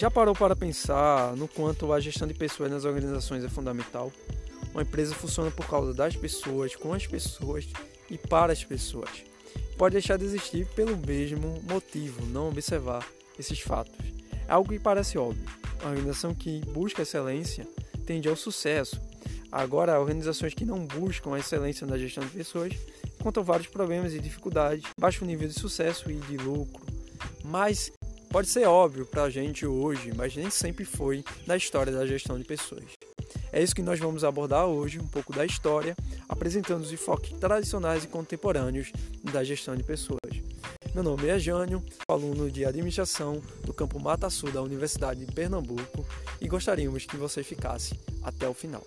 Já parou para pensar no quanto a gestão de pessoas nas organizações é fundamental? Uma empresa funciona por causa das pessoas, com as pessoas e para as pessoas. Pode deixar de existir pelo mesmo motivo, não observar esses fatos. É algo que parece óbvio. A organização que busca excelência tende ao sucesso. Agora, organizações que não buscam a excelência na gestão de pessoas encontram vários problemas e dificuldades, baixo nível de sucesso e de lucro. Mas pode ser óbvio para a gente hoje, mas nem sempre foi na história da gestão de pessoas. É isso que nós vamos abordar hoje, um pouco da história, apresentando os enfoques tradicionais e contemporâneos da gestão de pessoas. Meu nome é Jânio, aluno de administração do campo Mata Sul da Universidade de Pernambuco e gostaríamos que você ficasse até o final.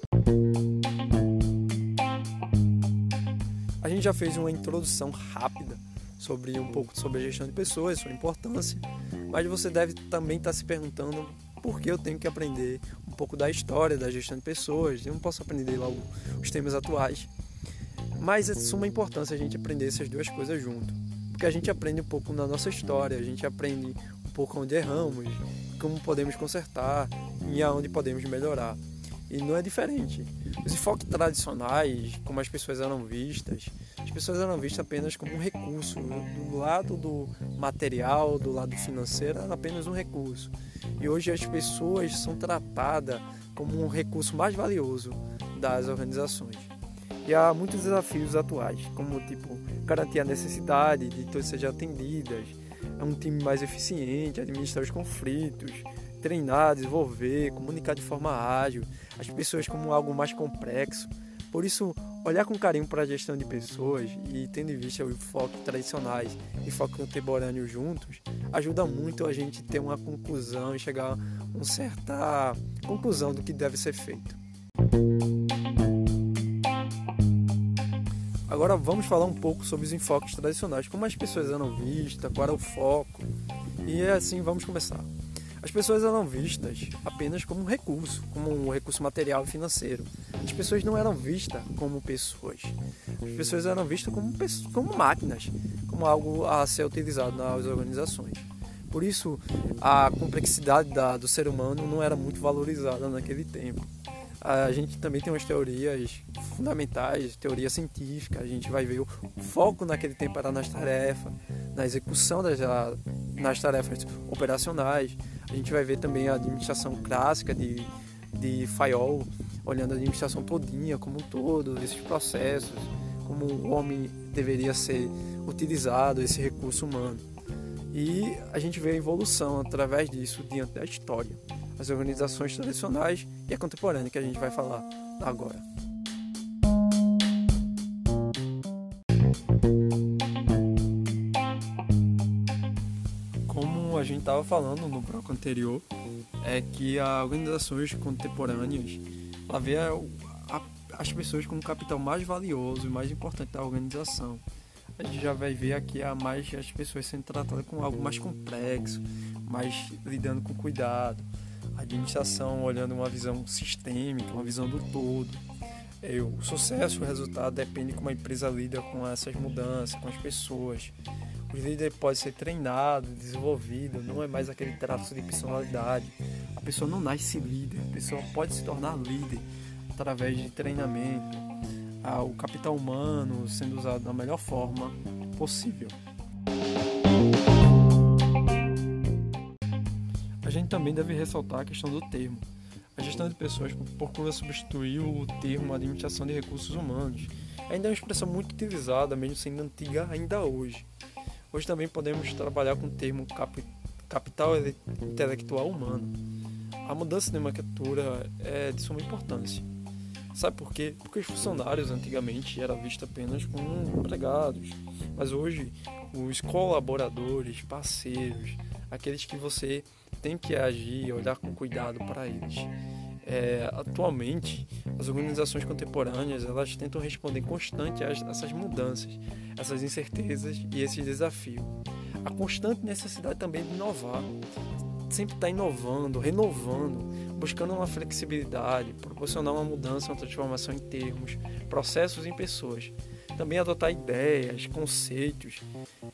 A gente já fez uma introdução rápida sobre um pouco sobre a gestão de pessoas, sua importância, mas você deve também estar se perguntando por que eu tenho que aprender um pouco da história da gestão de pessoas, eu não posso aprender lá os temas atuais. Mas é de suma importância a gente aprender essas duas coisas junto, porque a gente aprende um pouco na nossa história, a gente aprende um pouco onde erramos, como podemos consertar e aonde podemos melhorar. E não é diferente. Os enfoques tradicionais, como as pessoas eram vistas, as pessoas eram vistas apenas como um recurso. Do lado do material, do lado financeiro, era apenas um recurso. E hoje as pessoas são tratadas como um recurso mais valioso das organizações. E há muitos desafios atuais, como tipo garantir a necessidade de todas sejam atendidas, é um time mais eficiente, administrar os conflitos, treinar, desenvolver, comunicar de forma ágil, as pessoas como algo mais complexo. Por isso, olhar com carinho para a gestão de pessoas e tendo em vista os foco tradicionais e foco contemporâneo juntos, ajuda muito a gente ter uma conclusão e chegar a uma certa conclusão do que deve ser feito. Agora vamos falar um pouco sobre os enfoques tradicionais, como as pessoas eram vistas, qual era o foco. E assim vamos começar. As pessoas eram vistas apenas como um recurso, como um recurso material e financeiro. As pessoas não eram vistas como pessoas. As pessoas eram vistas como, como máquinas, como algo a ser utilizado nas organizações. Por isso, a complexidade da, do ser humano não era muito valorizada naquele tempo. A gente também tem umas teorias fundamentais, teoria científica. A gente vai ver o foco naquele tempo era nas tarefas, na execução das nas tarefas operacionais. A gente vai ver também a administração clássica de, de Fayol, olhando a administração todinha como um todo, esses processos, como o homem deveria ser utilizado, esse recurso humano. E a gente vê a evolução através disso diante da história, as organizações tradicionais e a contemporânea que a gente vai falar agora. Estava falando no bloco anterior é que as organizações contemporâneas ela vê a, a, as pessoas como capital mais valioso e mais importante da organização. A gente já vai ver aqui a mais as pessoas sendo tratadas com algo mais complexo, mais lidando com cuidado, a administração olhando uma visão sistêmica, uma visão do todo. É, o sucesso, o resultado depende de como a empresa lida com essas mudanças, com as pessoas. O líder pode ser treinado, desenvolvido, não é mais aquele traço de personalidade. A pessoa não nasce líder, a pessoa pode se tornar líder através de treinamento, ah, o capital humano sendo usado da melhor forma possível. A gente também deve ressaltar a questão do termo. A gestão de pessoas procura substituir o termo administração de recursos humanos. Ainda é uma expressão muito utilizada, mesmo sendo antiga ainda hoje. Hoje também podemos trabalhar com o termo cap capital intelectual humano. A mudança de nomenclatura é de suma importância. Sabe por quê? Porque os funcionários antigamente eram vistos apenas como empregados, mas hoje os colaboradores, parceiros, aqueles que você tem que agir, olhar com cuidado para eles. É, atualmente, as organizações contemporâneas elas tentam responder constante a essas mudanças, essas incertezas e esses desafios. A constante necessidade também de inovar, sempre estar tá inovando, renovando, buscando uma flexibilidade, proporcionar uma mudança, uma transformação em termos, processos em pessoas. Também adotar ideias, conceitos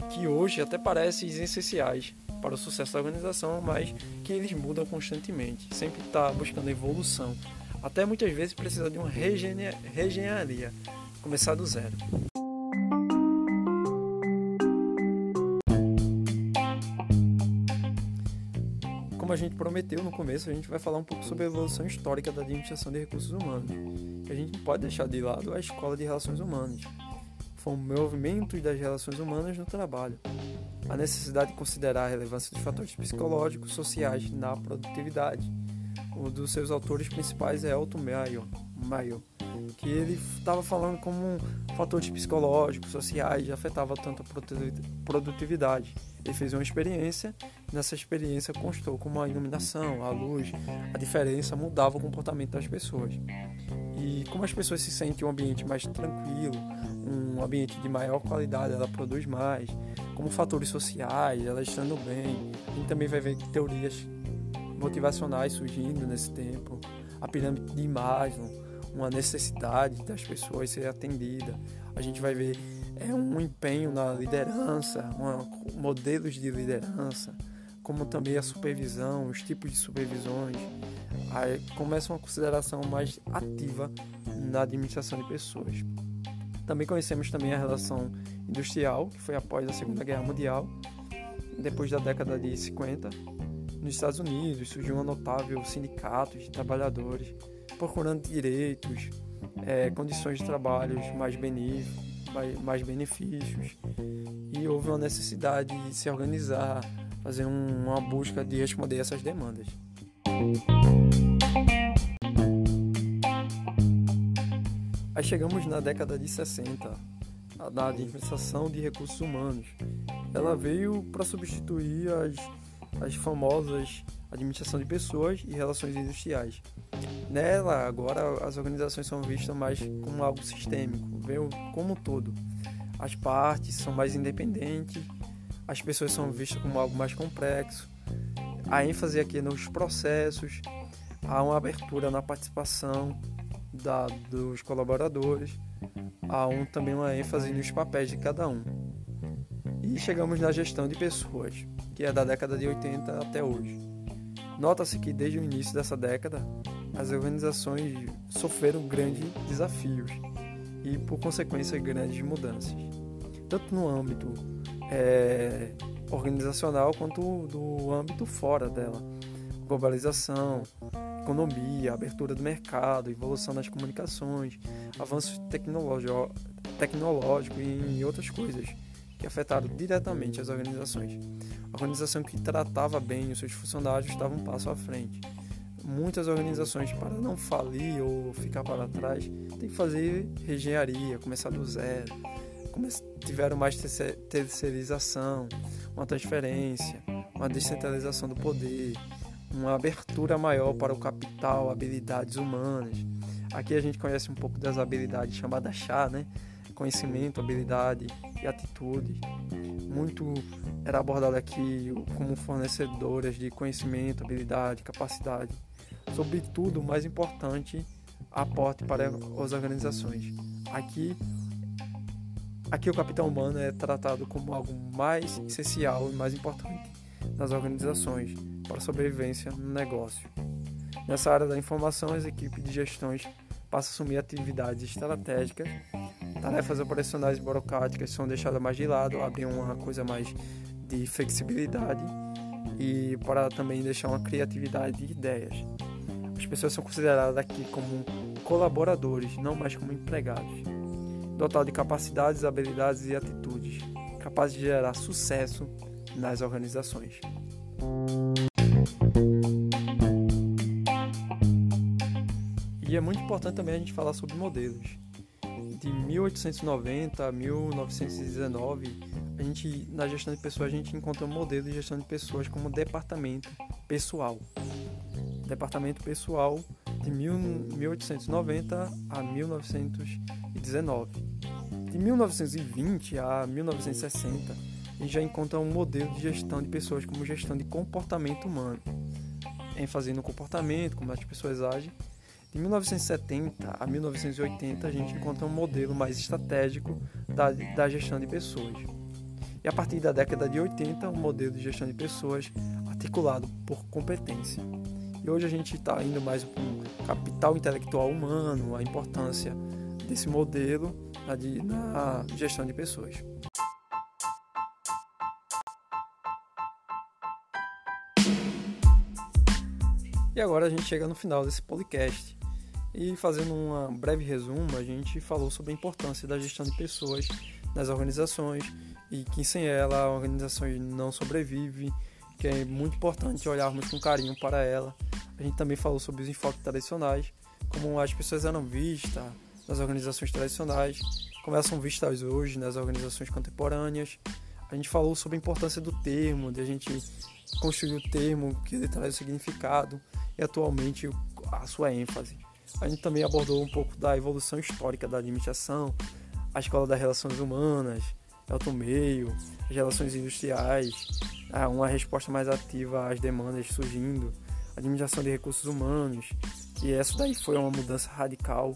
que hoje até parecem essenciais para o sucesso da organização, mas que eles mudam constantemente, sempre está buscando evolução. Até muitas vezes precisa de uma reengenharia, começar do zero. Como a gente prometeu no começo, a gente vai falar um pouco sobre a evolução histórica da administração de recursos humanos. A gente não pode deixar de lado a escola de relações humanas. Foi um movimento das relações humanas no trabalho, a necessidade de considerar a relevância dos fatores psicológicos sociais na produtividade. Um dos seus autores principais é Elton Mayo, Mayo que ele estava falando como fatores psicológicos, sociais, afetava tanto a produtividade. Ele fez uma experiência, nessa experiência constou como a iluminação, a luz, a diferença mudava o comportamento das pessoas. E como as pessoas se sentem em um ambiente mais tranquilo, um ambiente de maior qualidade, ela produz mais, como fatores sociais, ela estando bem. A gente também vai ver teorias motivacionais surgindo nesse tempo, a pirâmide de Maslow, uma necessidade das pessoas ser atendida. A gente vai ver é um empenho na liderança, uma, modelos de liderança, como também a supervisão, os tipos de supervisões. Aí começa uma consideração mais ativa na administração de pessoas. Também conhecemos também a relação industrial, que foi após a Segunda Guerra Mundial, depois da década de 50. Nos Estados Unidos surgiu um notável sindicato de trabalhadores procurando direitos, é, condições de trabalho mais, mais, mais benefícios e houve uma necessidade de se organizar, fazer um, uma busca de responder essas demandas. Aí chegamos na década de 60, da administração de recursos humanos. Ela veio para substituir as, as famosas administração de pessoas e relações industriais. Nela, agora, as organizações são vistas mais como algo sistêmico, veio como um todo. As partes são mais independentes, as pessoas são vistas como algo mais complexo. A ênfase aqui é nos processos, há uma abertura na participação da, dos colaboradores, há um, também uma ênfase nos papéis de cada um. E chegamos na gestão de pessoas, que é da década de 80 até hoje. Nota-se que desde o início dessa década, as organizações sofreram grandes desafios e, por consequência, grandes mudanças, tanto no âmbito é, organizacional quanto do âmbito fora dela. Globalização, economia, abertura do mercado, evolução das comunicações, avanços tecnológicos tecnológico e outras coisas que afetaram diretamente as organizações. A organização que tratava bem os seus funcionários estava um passo à frente. Muitas organizações, para não falir ou ficar para trás, têm que fazer engenharia, começar do zero. Tiveram mais terceirização, uma transferência, uma descentralização do poder, uma abertura maior para o capital, habilidades humanas. Aqui a gente conhece um pouco das habilidades chamadas chá, né? Conhecimento, habilidade e atitude. Muito era abordado aqui como fornecedoras de conhecimento, habilidade, capacidade. Sobretudo, o mais importante, aporte para as organizações. Aqui Aqui o capital humano é tratado como algo mais essencial e mais importante nas organizações para a sobrevivência no negócio. Nessa área da informação, as equipes de gestões passam a assumir atividades estratégicas, tarefas operacionais burocráticas são deixadas mais de lado, abrem uma coisa mais de flexibilidade e para também deixar uma criatividade de ideias. As pessoas são consideradas aqui como colaboradores, não mais como empregados, dotados de capacidades, habilidades e atitudes capazes de gerar sucesso nas organizações. E é muito importante também a gente falar sobre modelos. De 1890 a 1919, a gente na gestão de pessoas a gente encontra um modelo de gestão de pessoas como departamento pessoal. Departamento pessoal de 1890 a 1919. De 1920 a 1960, a gente já encontra um modelo de gestão de pessoas como gestão de comportamento humano, ênfase no comportamento, como as pessoas agem, de 1970 a 1980, a gente encontra um modelo mais estratégico da, da gestão de pessoas. e a partir da década de 80 um modelo de gestão de pessoas articulado por competência. E hoje a gente está indo mais para um capital intelectual humano, a importância desse modelo na gestão de pessoas. E agora a gente chega no final desse podcast. E fazendo um breve resumo, a gente falou sobre a importância da gestão de pessoas nas organizações e que sem ela a organização não sobrevive, que é muito importante olharmos com carinho para ela. A gente também falou sobre os enfoques tradicionais, como as pessoas eram vistas nas organizações tradicionais, como elas são vistas hoje nas organizações contemporâneas. A gente falou sobre a importância do termo, de a gente construir o termo que ele traz o significado e atualmente a sua ênfase. A gente também abordou um pouco da evolução histórica da administração, a escola das relações humanas, Elton Meio, as relações industriais, uma resposta mais ativa às demandas surgindo, a administração de recursos humanos, que essa daí foi uma mudança radical,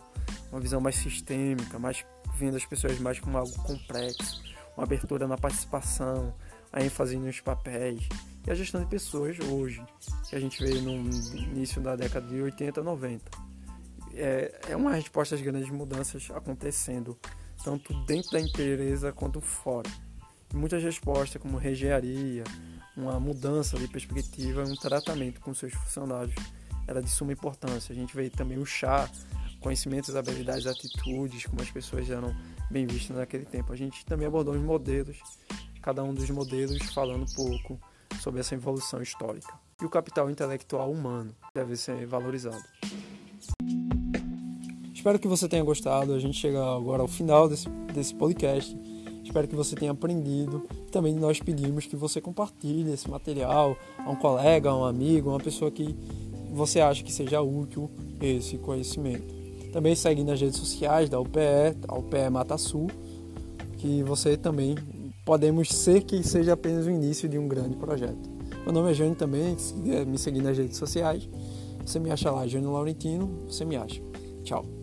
uma visão mais sistêmica, mais vendo as pessoas mais como algo complexo, uma abertura na participação, a ênfase nos papéis, e a gestão de pessoas hoje, que a gente vê no início da década de 80, 90. É, é uma resposta às grandes mudanças acontecendo, tanto dentro da empresa quanto fora. E muitas respostas, como reengenharia, uma mudança de perspectiva, um tratamento com seus funcionários, era de suma importância. A gente vê também o chá, conhecimentos, habilidades, atitudes, como as pessoas eram bem vistas naquele tempo. A gente também abordou os modelos, cada um dos modelos falando um pouco sobre essa evolução histórica. E o capital intelectual humano deve ser valorizado. Espero que você tenha gostado. A gente chega agora ao final desse, desse podcast. Espero que você tenha aprendido. Também nós pedimos que você compartilhe esse material a um colega, a um amigo, a uma pessoa que você acha que seja útil esse conhecimento. Também segue nas redes sociais da UPE, a UPE Mata Sul, que você também podemos ser que seja apenas o início de um grande projeto. Meu nome é Jânio também, se quiser me seguir nas redes sociais, você me acha lá, Jânio Laurentino, você me acha. Tchau.